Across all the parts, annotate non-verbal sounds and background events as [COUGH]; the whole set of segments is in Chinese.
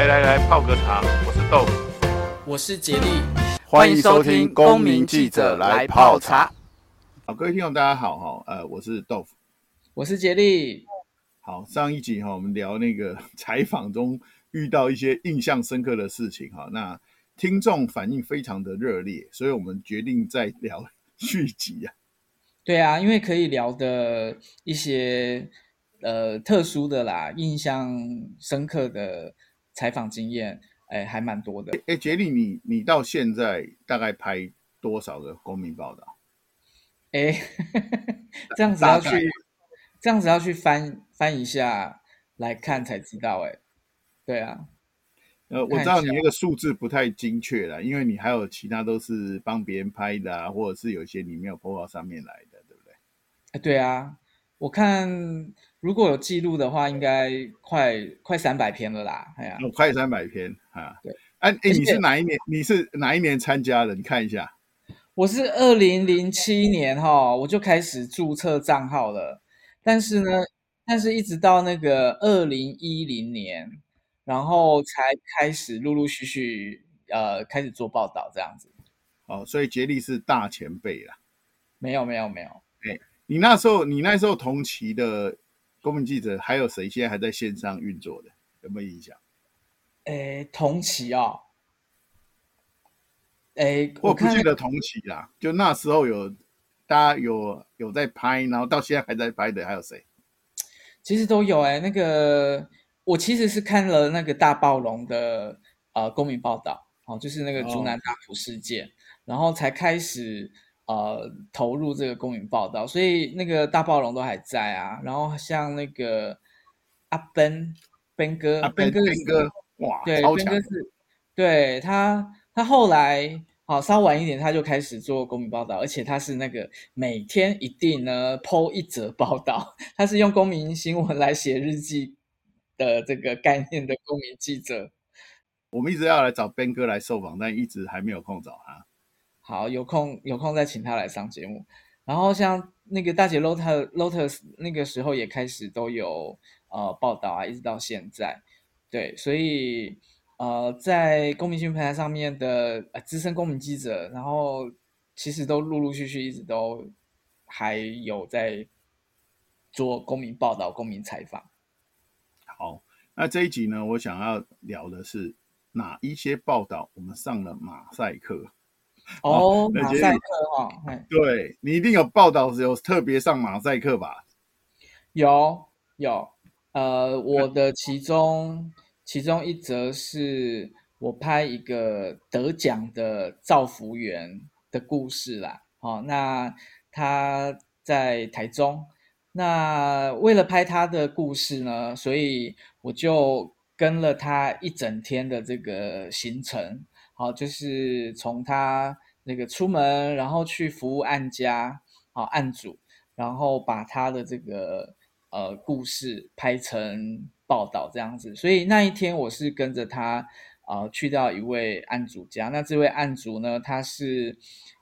来来来，泡个茶。我是豆腐，我是杰利，欢迎收听《公民记者来泡茶》。好，各位听众大家好哈，呃，我是豆腐，我是杰利。好，上一集哈，我们聊那个采访中遇到一些印象深刻的事情哈，那听众反应非常的热烈，所以我们决定再聊续集啊。对啊，因为可以聊的一些呃特殊的啦，印象深刻的采访经验，哎，还蛮多的。哎，杰利，你你到现在大概拍多少个公民报道？哎，[LAUGHS] 这样子要去，这样子要去翻翻一下来看才知道。哎，对啊，呃，我知道你那个数字不太精确了，因为你还有其他都是帮别人拍的啊，或者是有些你没有 po 到上面来的。哎，对啊，我看如果有记录的话，应该快快三百篇了啦。哎呀，哦，快三百篇啊！对，哎，哎，你是哪一年？你是哪一年参加的？你看一下，我是二零零七年哈，我就开始注册账号了。但是呢，但是一直到那个二零一零年，然后才开始陆陆续续呃开始做报道这样子。哦，所以杰力是大前辈啦。没有，没有，没有。哎。你那时候，你那时候同期的公民记者还有谁现在还在线上运作的？有没有印象？诶，同期啊、哦，诶，我不记得同期啦。就那时候有大家有有在拍，然后到现在还在拍的还有谁？其实都有诶，那个我其实是看了那个大暴龙的呃公民报道，哦，就是那个竹南大埔事件，哦、然后才开始。呃，投入这个公民报道，所以那个大暴龙都还在啊。然后像那个阿 Ben Ben 哥，阿 Ben 哥，哇，对超强，Ben 哥是，对他，他后来好稍晚一点，他就开始做公民报道，而且他是那个每天一定呢 po 一则报道，他是用公民新闻来写日记的这个概念的公民记者。我们一直要来找 Ben 哥来受访，但一直还没有空找他。好，有空有空再请他来上节目。然后像那个大姐 Lotus Lotus 那个时候也开始都有呃报道啊，一直到现在。对，所以呃在公民新闻平台上面的呃资深公民记者，然后其实都陆陆续续一直都还有在做公民报道、公民采访。好，那这一集呢，我想要聊的是哪一些报道我们上了马赛克。[LAUGHS] 哦，马赛克哈，[LAUGHS] 对，你一定有报道时有特别上马赛克吧？有有，呃，我的其中其中一则是我拍一个得奖的造福员的故事啦。哦，那他在台中，那为了拍他的故事呢，所以我就跟了他一整天的这个行程。好，就是从他那个出门，然后去服务案家，好案主，然后把他的这个呃故事拍成报道这样子。所以那一天我是跟着他啊、呃、去到一位案主家。那这位案主呢，他是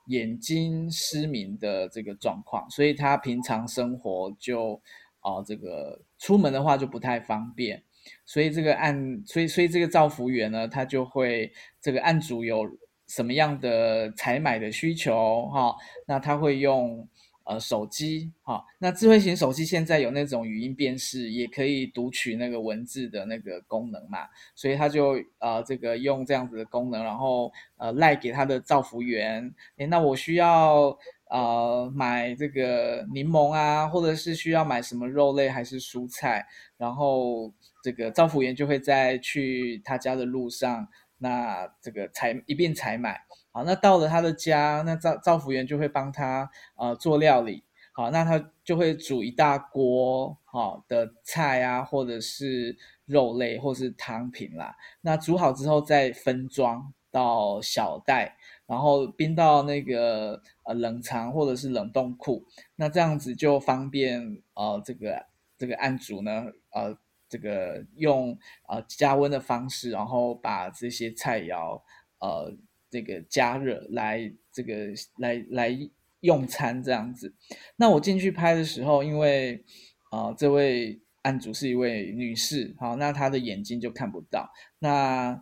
眼睛失明的这个状况，所以他平常生活就啊、这个出门的话就不太方便。所以这个案，所以所以这个造福员呢，他就会这个案主有什么样的采买的需求哈，那他会用呃手机哈，那智慧型手机现在有那种语音辨识，也可以读取那个文字的那个功能嘛，所以他就呃这个用这样子的功能，然后呃赖给他的造福员，诶，那我需要。呃，买这个柠檬啊，或者是需要买什么肉类还是蔬菜，然后这个造福员就会在去他家的路上，那这个采一并采买。好，那到了他的家，那照照服员就会帮他呃做料理。好，那他就会煮一大锅好的菜啊，或者是肉类，或是汤品啦。那煮好之后再分装到小袋。然后冰到那个呃冷藏或者是冷冻库，那这样子就方便呃这个这个案主呢呃这个用呃加温的方式，然后把这些菜肴呃这个加热来这个来来用餐这样子。那我进去拍的时候，因为啊、呃、这位案主是一位女士，好，那她的眼睛就看不到。那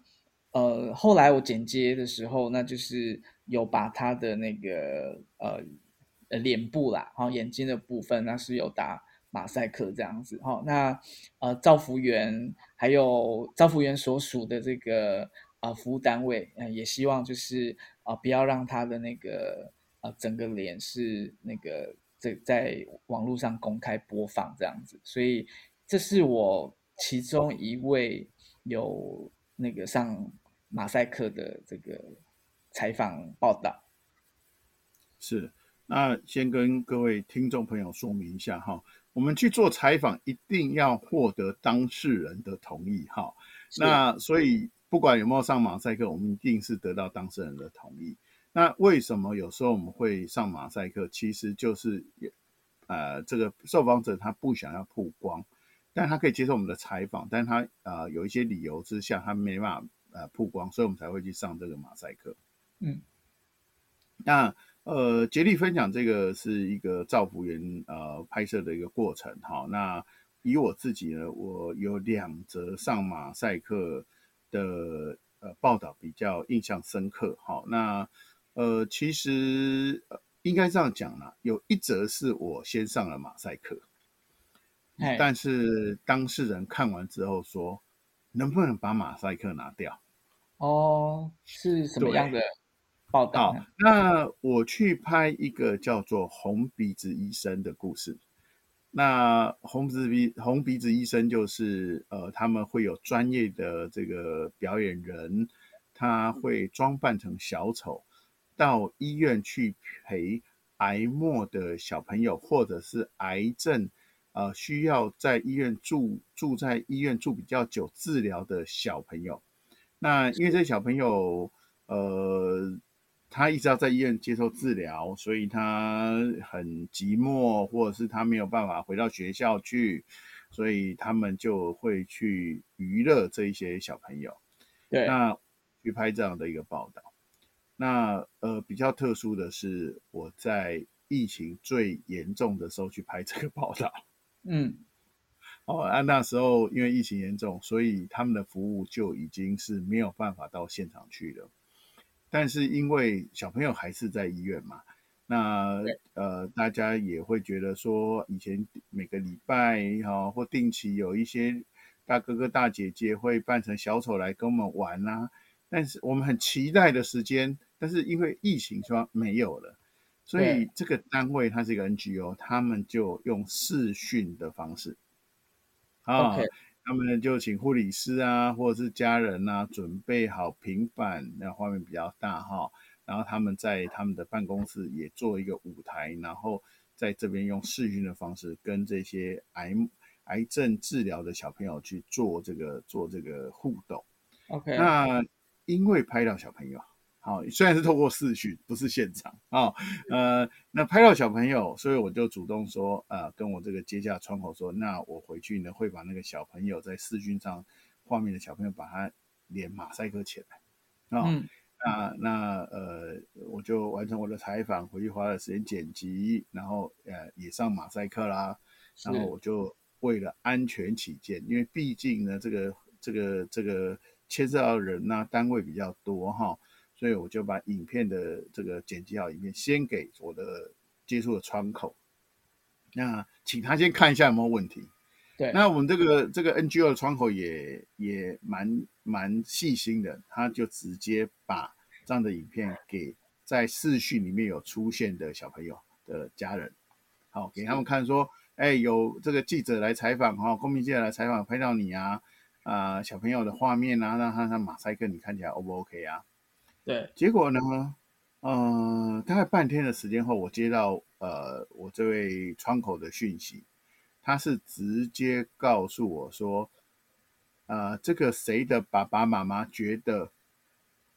呃，后来我剪接的时候，那就是有把她的那个呃呃脸部啦，好，眼睛的部分，那是有打马赛克这样子。好，那呃，照服员还有照服员所属的这个呃服务单位，呃，也希望就是啊，呃，不要让他的那个呃整个脸是那个。在在网络上公开播放这样子，所以这是我其中一位有那个上马赛克的这个采访报道。是，那先跟各位听众朋友说明一下哈，我们去做采访一定要获得当事人的同意哈。那所以不管有没有上马赛克，我们一定是得到当事人的同意。那为什么有时候我们会上马赛克？其实就是，呃，这个受访者他不想要曝光，但他可以接受我们的采访，但他呃有一些理由之下，他没办法呃曝光，所以我们才会去上这个马赛克。嗯，那呃竭力分享这个是一个造福员呃拍摄的一个过程。哈，那以我自己呢，我有两则上马赛克的呃报道比较印象深刻。哈，那。呃，其实呃，应该这样讲啦，有一则是我先上了马赛克，但是当事人看完之后说，能不能把马赛克拿掉？哦，是什么样的报道？那我去拍一个叫做《红鼻子医生》的故事。那红鼻子鼻红鼻子医生就是呃，他们会有专业的这个表演人，他会装扮成小丑。到医院去陪癌末的小朋友，或者是癌症，呃，需要在医院住住在医院住比较久治疗的小朋友。那因为这些小朋友，呃，他一直要在医院接受治疗，所以他很寂寞，或者是他没有办法回到学校去，所以他们就会去娱乐这一些小朋友。对，那去拍这样的一个报道。那呃比较特殊的是，我在疫情最严重的时候去拍这个报道。嗯，[LAUGHS] 哦，啊那时候因为疫情严重，所以他们的服务就已经是没有办法到现场去了。但是因为小朋友还是在医院嘛，那呃大家也会觉得说，以前每个礼拜哈、哦、或定期有一些大哥哥大姐姐会扮成小丑来跟我们玩呐、啊，但是我们很期待的时间。但是因为疫情说没有了，所以这个单位它是一个 NGO，他们就用视讯的方式，啊，Okay. 他们就请护理师啊，或者是家人啊，准备好平板，那画面比较大哈，然后他们在他们的办公室也做一个舞台，然后在这边用视讯的方式跟这些癌癌症治疗的小朋友去做这个做这个互动。OK，那因为拍到小朋友。好，虽然是透过视讯，不是现场啊，呃，那拍到小朋友，所以我就主动说，呃，跟我这个接洽窗口说，那我回去呢会把那个小朋友在视讯上画面的小朋友把他脸马赛克起来，啊、哦，嗯、那那呃，我就完成我的采访，回去花了时间剪辑，然后呃也上马赛克啦，然后我就为了安全起见，因为毕竟呢这个这个这个牵涉到人呐、啊、单位比较多哈。哦所以我就把影片的这个剪辑好影片先给我的接触的窗口，那请他先看一下有没有问题。对，那我们这个这个 NGO 的窗口也也蛮蛮细心的，他就直接把这样的影片给在视讯里面有出现的小朋友的家人，好给他们看说，哎，有这个记者来采访哈，公民记者来采访拍到你啊啊、呃、小朋友的画面啊，让他他马赛克你看起来 O 不 OK 啊？对，结果呢，嗯、呃，大概半天的时间后，我接到呃我这位窗口的讯息，他是直接告诉我说，呃，这个谁的爸爸妈妈觉得，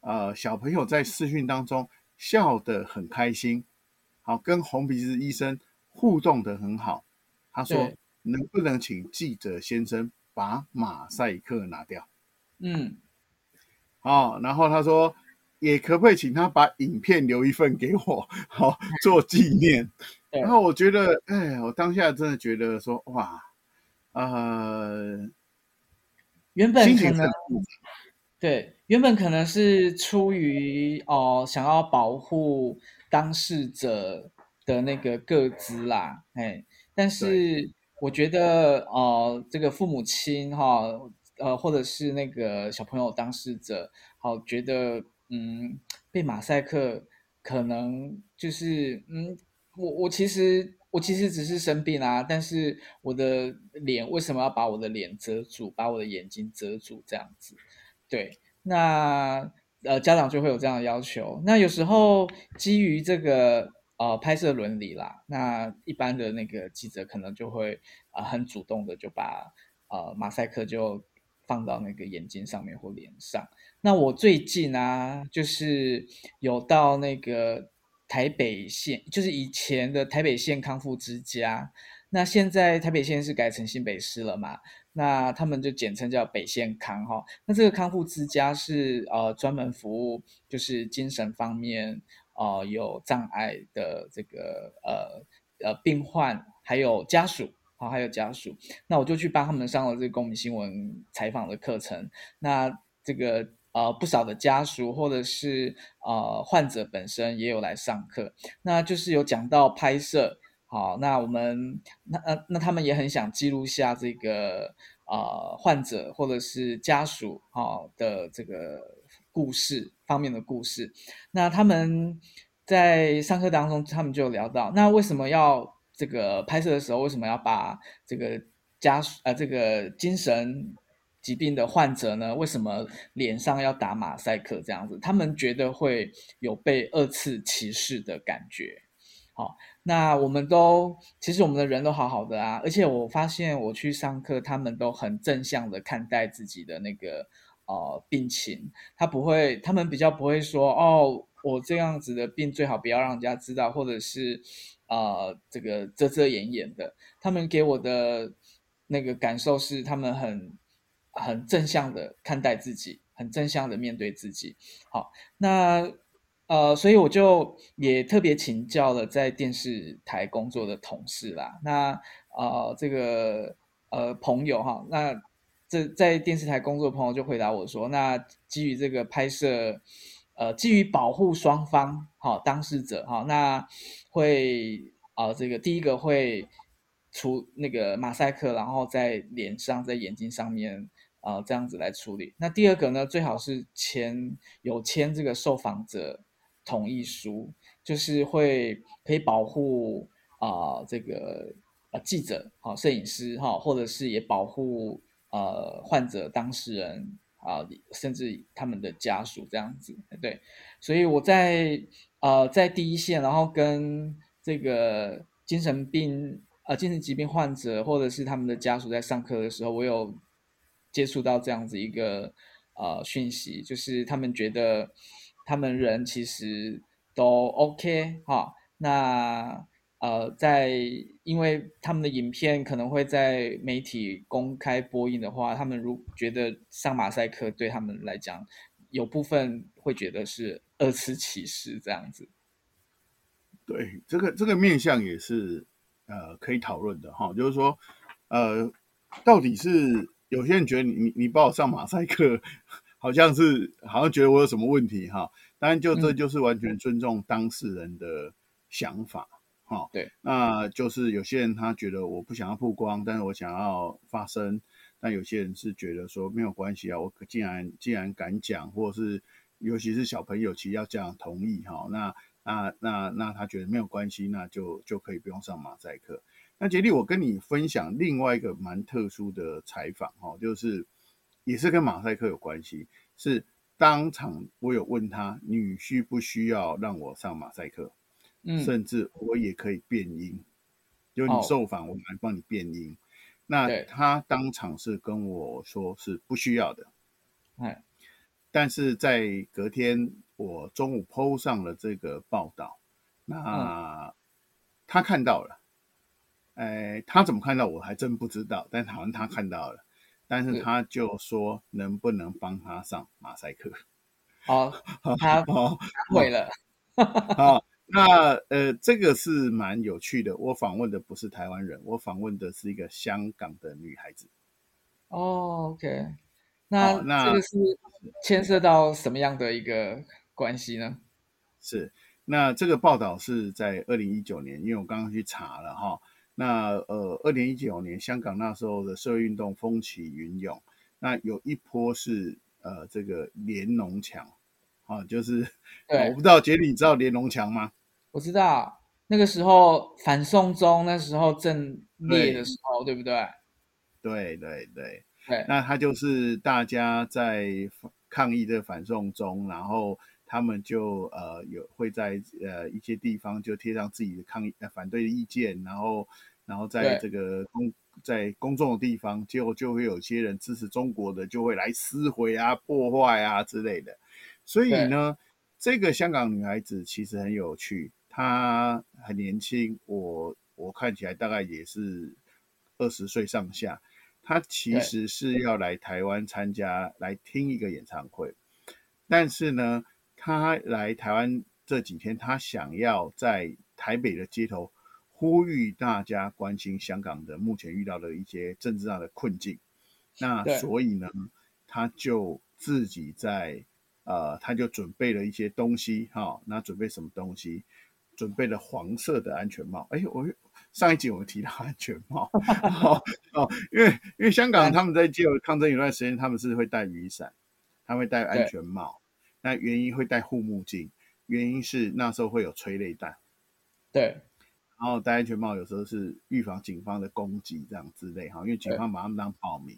呃，小朋友在视讯当中笑得很开心，好，跟红鼻子医生互动得很好，他说能不能请记者先生把马赛克拿掉？嗯，好，然后他说。也可不可以请他把影片留一份给我，[LAUGHS] 好做纪念。然后我觉得，哎，我当下真的觉得说，哇，呃，原本可能对，原本可能是出于哦、呃，想要保护当事者的那个个资啦，哎，但是我觉得哦、呃，这个父母亲哈，呃，或者是那个小朋友当事者，好、呃、觉得嗯，被马赛克可能就是嗯，我我其实。我其实只是生病啊，但是我的脸为什么要把我的脸遮住，把我的眼睛遮住这样子？对，那呃家长就会有这样的要求。那有时候基于这个呃拍摄伦理啦，那一般的那个记者可能就会啊、呃、很主动的就把呃马赛克就放到那个眼睛上面或脸上。那我最近啊，就是有到那个。台北县就是以前的台北县康复之家，那现在台北县是改成新北市了嘛？那他们就简称叫北县康哈。那这个康复之家是呃专门服务就是精神方面呃有障碍的这个呃呃病患还有家属好还有家属，那我就去帮他们上了这个公民新闻采访的课程，那这个。呃，不少的家属或者是呃患者本身也有来上课，那就是有讲到拍摄，好，那我们那呃那他们也很想记录下这个呃患者或者是家属好的这个故事方面的故事，那他们在上课当中，他们就聊到，那为什么要这个拍摄的时候，为什么要把这个家属呃这个精神疾病的患者呢，为什么脸上要打马赛克这样子？他们觉得会有被二次歧视的感觉。好，那我们都其实我们的人都好好的啊，而且我发现我去上课，他们都很正向的看待自己的那个呃病情，他不会，他们比较不会说哦，我这样子的病最好不要让人家知道，或者是呃这个遮遮掩掩的。他们给我的那个感受是，他们很。很正向的看待自己，很正向的面对自己。好，那呃，所以我就也特别请教了在电视台工作的同事啦。那呃，这个呃朋友哈，那这在电视台工作的朋友就回答我说，那基于这个拍摄，呃，基于保护双方，好，当事者哈，那会啊，呃，这个第一个会除那个马赛克，然后在脸上，在眼睛上面。啊、呃，这样子来处理。那第二个呢，最好是签有签这个受访者同意书，就是会可以保护啊、呃、这个呃记者啊、摄影师哈，或者是也保护呃患者当事人啊、甚至他们的家属这样子。对，所以我在呃在第一线，然后跟这个精神病呃精神疾病患者或者是他们的家属在上课的时候，我有。接触到这样子一个呃讯息，就是他们觉得他们人其实都 OK 哈、那呃在因为他们的影片可能会在媒体公开播映的话，他们如觉得上马赛克对他们来讲，有部分会觉得是二次歧视这样子。对，这个这个面向也是呃可以讨论的哈、就是说呃到底是。有些人觉得你你你帮我上马赛克，[LAUGHS] 好像是好像觉得我有什么问题哈。当然，就这就是完全尊重当事人的想法哈。对，那就是有些人他觉得我不想要曝光，但是我想要发声。但有些人是觉得说没有关系啊，我既然既然敢讲，或者是尤其是小朋友，其实要家长同意哈。那那那那他觉得没有关系，那就就可以不用上马赛克。那杰利，我跟你分享另外一个蛮特殊的采访哈，就是也是跟马赛克有关系，是当场我有问他，你需不需要让我上马赛克？嗯，甚至我也可以变音，就你受访，我来帮你变音。哦、那他当场是跟我说是不需要的，哎，但是在隔天我中午 PO 上了这个报道，那他看到了。哎，他怎么看到我还真不知道，但好像他看到了，但是他就说能不能帮他上马赛克？[LAUGHS] 好，他他毁了。好，[LAUGHS] 那呃，这个是蛮有趣的。我访问的不是台湾人，我访问的是一个香港的女孩子。哦，OK，那那这个是牵涉到什么样的一个关系呢？是，那这个报道是在二零一九年，因为我刚刚去查了哈。那呃，二零一九年香港那时候的社会运动风起云涌，那有一波是呃这个连农墙，啊，就是 [LAUGHS] 我不知道杰里，你知道连农墙吗？我知道，那个时候反送中那时候正烈的时候，对，对不对？对对对对，那他就是大家在抗议的反送中，然后他们就呃有会在呃一些地方就贴上自己的抗议呃反对的意见，然后然后在这个公在公众的地方，结果就会有些人支持中国的就会来撕毁啊、破坏啊之类的，所以呢，这个香港女孩子其实很有趣。她很年轻，我我看起来大概也是二十岁上下。她其实是要来台湾参加，来听一个演唱会。但是呢，她来台湾这几天，她想要在台北的街头呼吁大家关心香港的目前遇到的一些政治上的困境。那所以呢，他就自己在呃，他就准备了一些东西哈。那准备什么东西？准备了黄色的安全帽。哎，我上一集我们提到安全帽，[LAUGHS] 哦哦，因为因为香港他们在街头抗争有段时间，他们是会戴雨伞，他们会戴安全帽。那原因会戴护目镜，原因是那时候会有催泪弹。对，然后戴安全帽有时候是预防警方的攻击这样之类哈，因为警方把他们当暴民，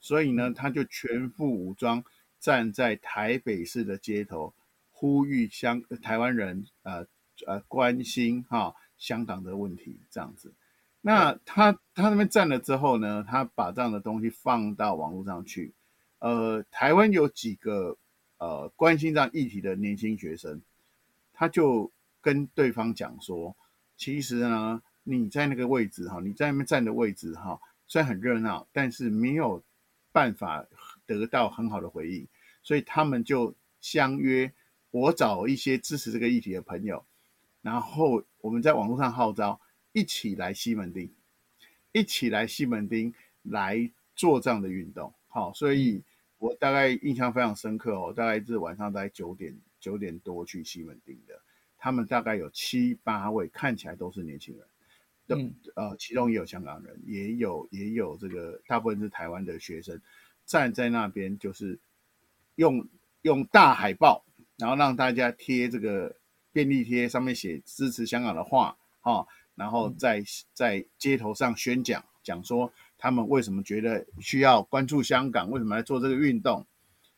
所以呢，他就全副武装站在台北市的街头，呼吁香台湾人呃。呃，关心哈香港的问题这样子，那他他那边站了之后呢，他把这样的东西放到网络上去。呃，台湾有几个呃关心这样议题的年轻学生，他就跟对方讲说，其实呢，你在那个位置哈，你在那边站的位置哈，虽然很热闹，但是没有办法得到很好的回应，所以他们就相约，我找一些支持这个议题的朋友。然后我们在网络上号召，一起来西门町，一起来西门町来做这样的运动。好，所以我大概印象非常深刻哦，大概是晚上大概九点九点多去西门町的，他们大概有七八位，看起来都是年轻人，嗯，呃，其中也有香港人，也有也有这个大部分是台湾的学生，站在那边就是用用大海报，然后让大家贴这个。便利贴上面写支持香港的话，哈，然后在在街头上宣讲，讲说他们为什么觉得需要关注香港，为什么来做这个运动。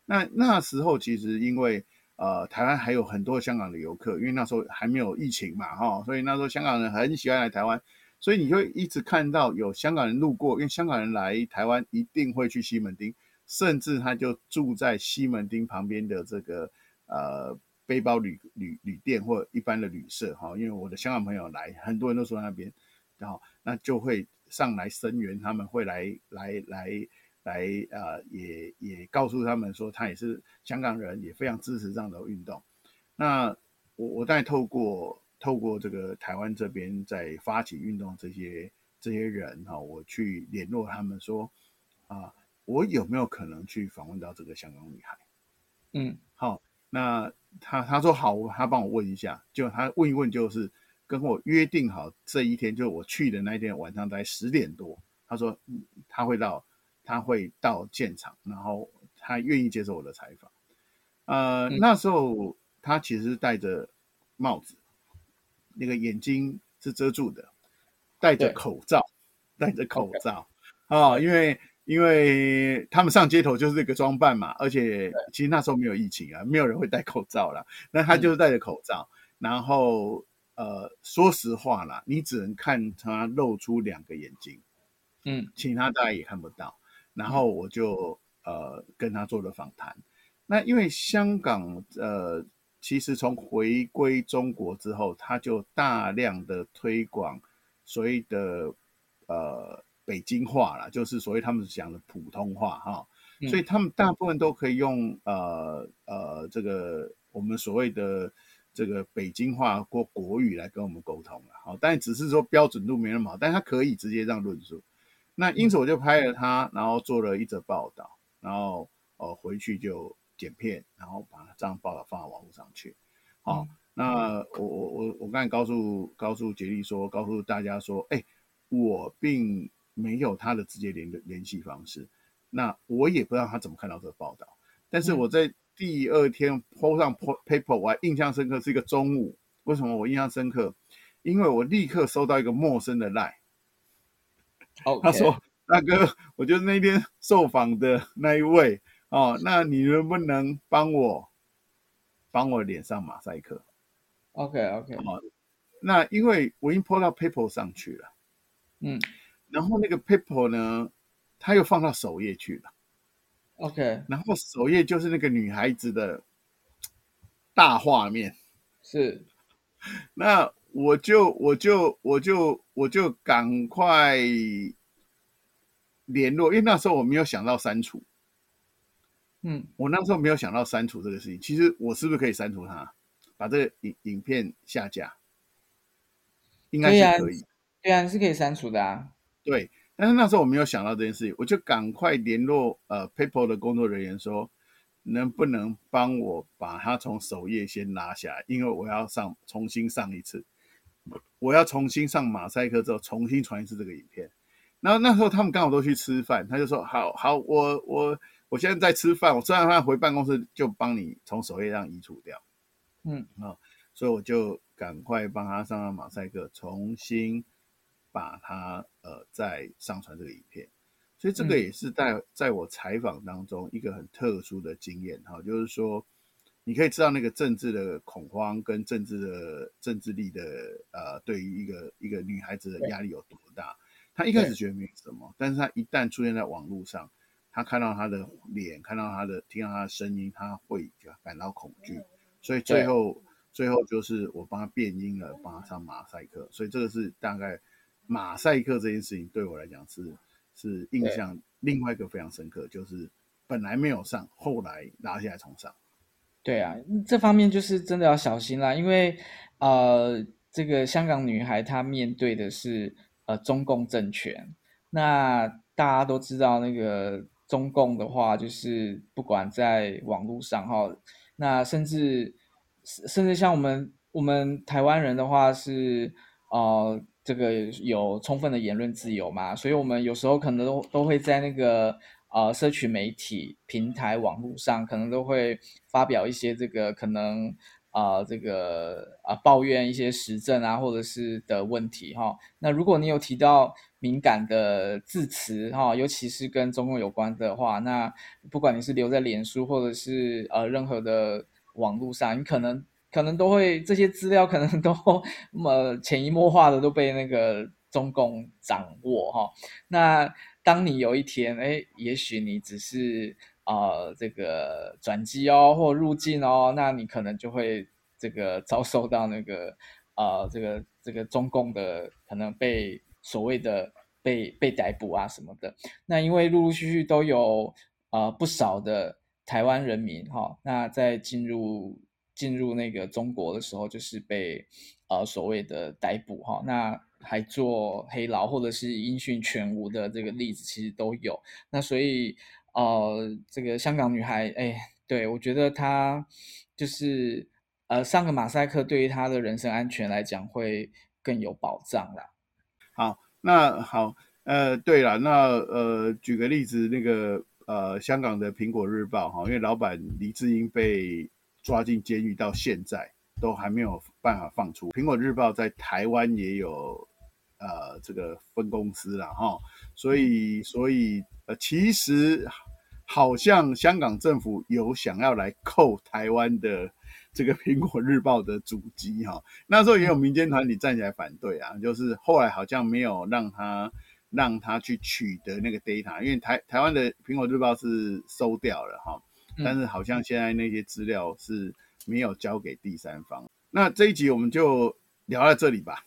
那那时候其实因为呃台湾还有很多香港的游客，因为那时候还没有疫情嘛，哈，所以那时候香港人很喜欢来台湾，所以你就一直看到有香港人路过，因为香港人来台湾一定会去西门町，甚至他就住在西门町旁边的这个呃。背包旅旅旅店或一般的旅社哈，因为我的香港朋友来，很多人都说那边，然后那就会上来声援，他们会来来来来呃，也也告诉他们说他也是香港人，也非常支持这样的运动。那我我再透过透过这个台湾这边在发起运动这些这些人哈，我去联络他们说啊，我有没有可能去访问到这个香港女孩？嗯，好。那他他说好，他帮我问一下，就他问一问，就是跟我约定好这一天，就我去的那一天晚上大概十点多，他说他会到，他会到现场，然后他愿意接受我的采访。呃，嗯、那时候他其实是戴着帽子，那个眼睛是遮住的，戴着口罩，戴着口罩啊、哦，因为。因为他们上街头就是这个装扮嘛，而且其实那时候没有疫情啊，没有人会戴口罩啦。那他就是戴着口罩，嗯、然后呃，说实话啦，你只能看他露出两个眼睛，嗯，其他大家也看不到。然后我就呃跟他做了访谈。那因为香港呃，其实从回归中国之后，他就大量的推广所谓的呃。北京话啦，就是所谓他们讲的普通话哈，嗯、所以他们大部分都可以用呃呃这个我们所谓的这个北京话或国语来跟我们沟通了，好，但只是说标准度没那么好，但他可以直接这样论述。那因此我就拍了他，然后做了一则报道，然后呃回去就剪片，然后把这样报道放到网络上去。好，嗯、那我我我我刚才告诉告诉杰利说，告诉大家说，哎，我并没有他的直接联联系方式，那我也不知道他怎么看到这个报道，但是我在。第二天 po 上 paper，我还印象深刻，是一个中午。为什么我印象深刻？因为我立刻收到一个陌生的 line。Okay. 他说：“大哥，我就是那天受访的那一位哦，那你能不能帮我帮我脸上马赛克？”OK OK。哦，那因为我已经 po 到 paper 上去了，嗯，然后那个 paper 呢，他又放到首页去了。OK，然后首页就是那个女孩子的大画面，是，那我就我就我就我就赶快联络，因为那时候我没有想到删除，嗯，我那时候没有想到删除这个事情。其实我是不是可以删除它，把这个影影片下架？应该是可以，对啊，是可以删除的啊，对。但是那时候我没有想到这件事情，我就赶快联络呃 PayPal 的工作人员说，能不能帮我把它从首页先拿下来，因为我要上重新上一次，我要重新上马赛克之后重新传一次这个影片。然后那时候他们刚好都去吃饭，他就说好好，我我我现在在吃饭，我吃完饭回办公室就帮你从首页上移除掉。嗯啊，所以我就赶快帮他上上马赛克，重新。把它呃再上传这个影片，所以这个也是在在我采访当中一个很特殊的经验哈，就是说你可以知道那个政治的恐慌跟政治的政治力的呃，对于一个一个女孩子的压力有多大。她一开始觉得没什么，但是她一旦出现在网络上，她看到她的脸，看到她的听到她的声音，她会感到恐惧。所以最后最后就是我帮她变音了，帮她上马赛克。所以这个是大概。马赛克这件事情对我来讲是是印象另外一个非常深刻，就是本来没有上，后来拿下来重上。对啊，这方面就是真的要小心啦，因为呃，这个香港女孩她面对的是呃中共政权，那大家都知道那个中共的话，就是不管在网络上哈，那甚至甚至像我们我们台湾人的话是呃。这个有充分的言论自由嘛？所以我们有时候可能都都会在那个呃社群媒体平台网络上，可能都会发表一些这个可能啊、这个啊、抱怨一些时政啊或者是的问题哈、那如果你有提到敏感的字词哈、尤其是跟中共有关的话，那不管你是留在脸书或者是呃任何的网络上，你可能。可能都会这些资料，可能都那么潜移默化的都被那个中共掌握哈。那当你有一天，哎，也许你只是呃这个转机哦，或入境哦，那你可能就会这个遭受到那个呃这个这个中共的可能被所谓的被被逮捕啊什么的。那因为陆陆续续都有呃不少的台湾人民哈，那在进入。进入那个中国的时候，就是被呃所谓的逮捕哈，那还做黑牢或者是音讯全无的这个例子其实都有。那所以呃，这个香港女孩，哎，对，我觉得她就是呃上个马赛克，对于她的人身安全来讲会更有保障啦。好，那好，呃，对了，那呃举个例子，那个呃香港的苹果日报哈，因为老板黎智英被。抓进监狱到现在都还没有办法放出。苹果日报在台湾也有呃这个分公司了哈，所以所以呃其实好像香港政府有想要来扣台湾的这个苹果日报的主机哈，[LAUGHS] 那时候也有民间团体站起来反对啊，就是后来好像没有让他让他去取得那个 data，因为台台湾的苹果日报是收掉了哈。但是好像现在那些资料是没有交给第三方。嗯、那这一集我们就聊到这里吧。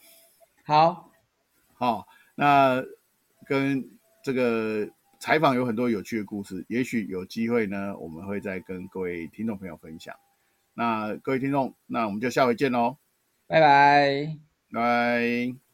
好，好、哦，那跟这个采访有很多有趣的故事，也许有机会呢，我们会再跟各位听众朋友分享。那各位听众，那我们就下回见喽，拜拜，拜。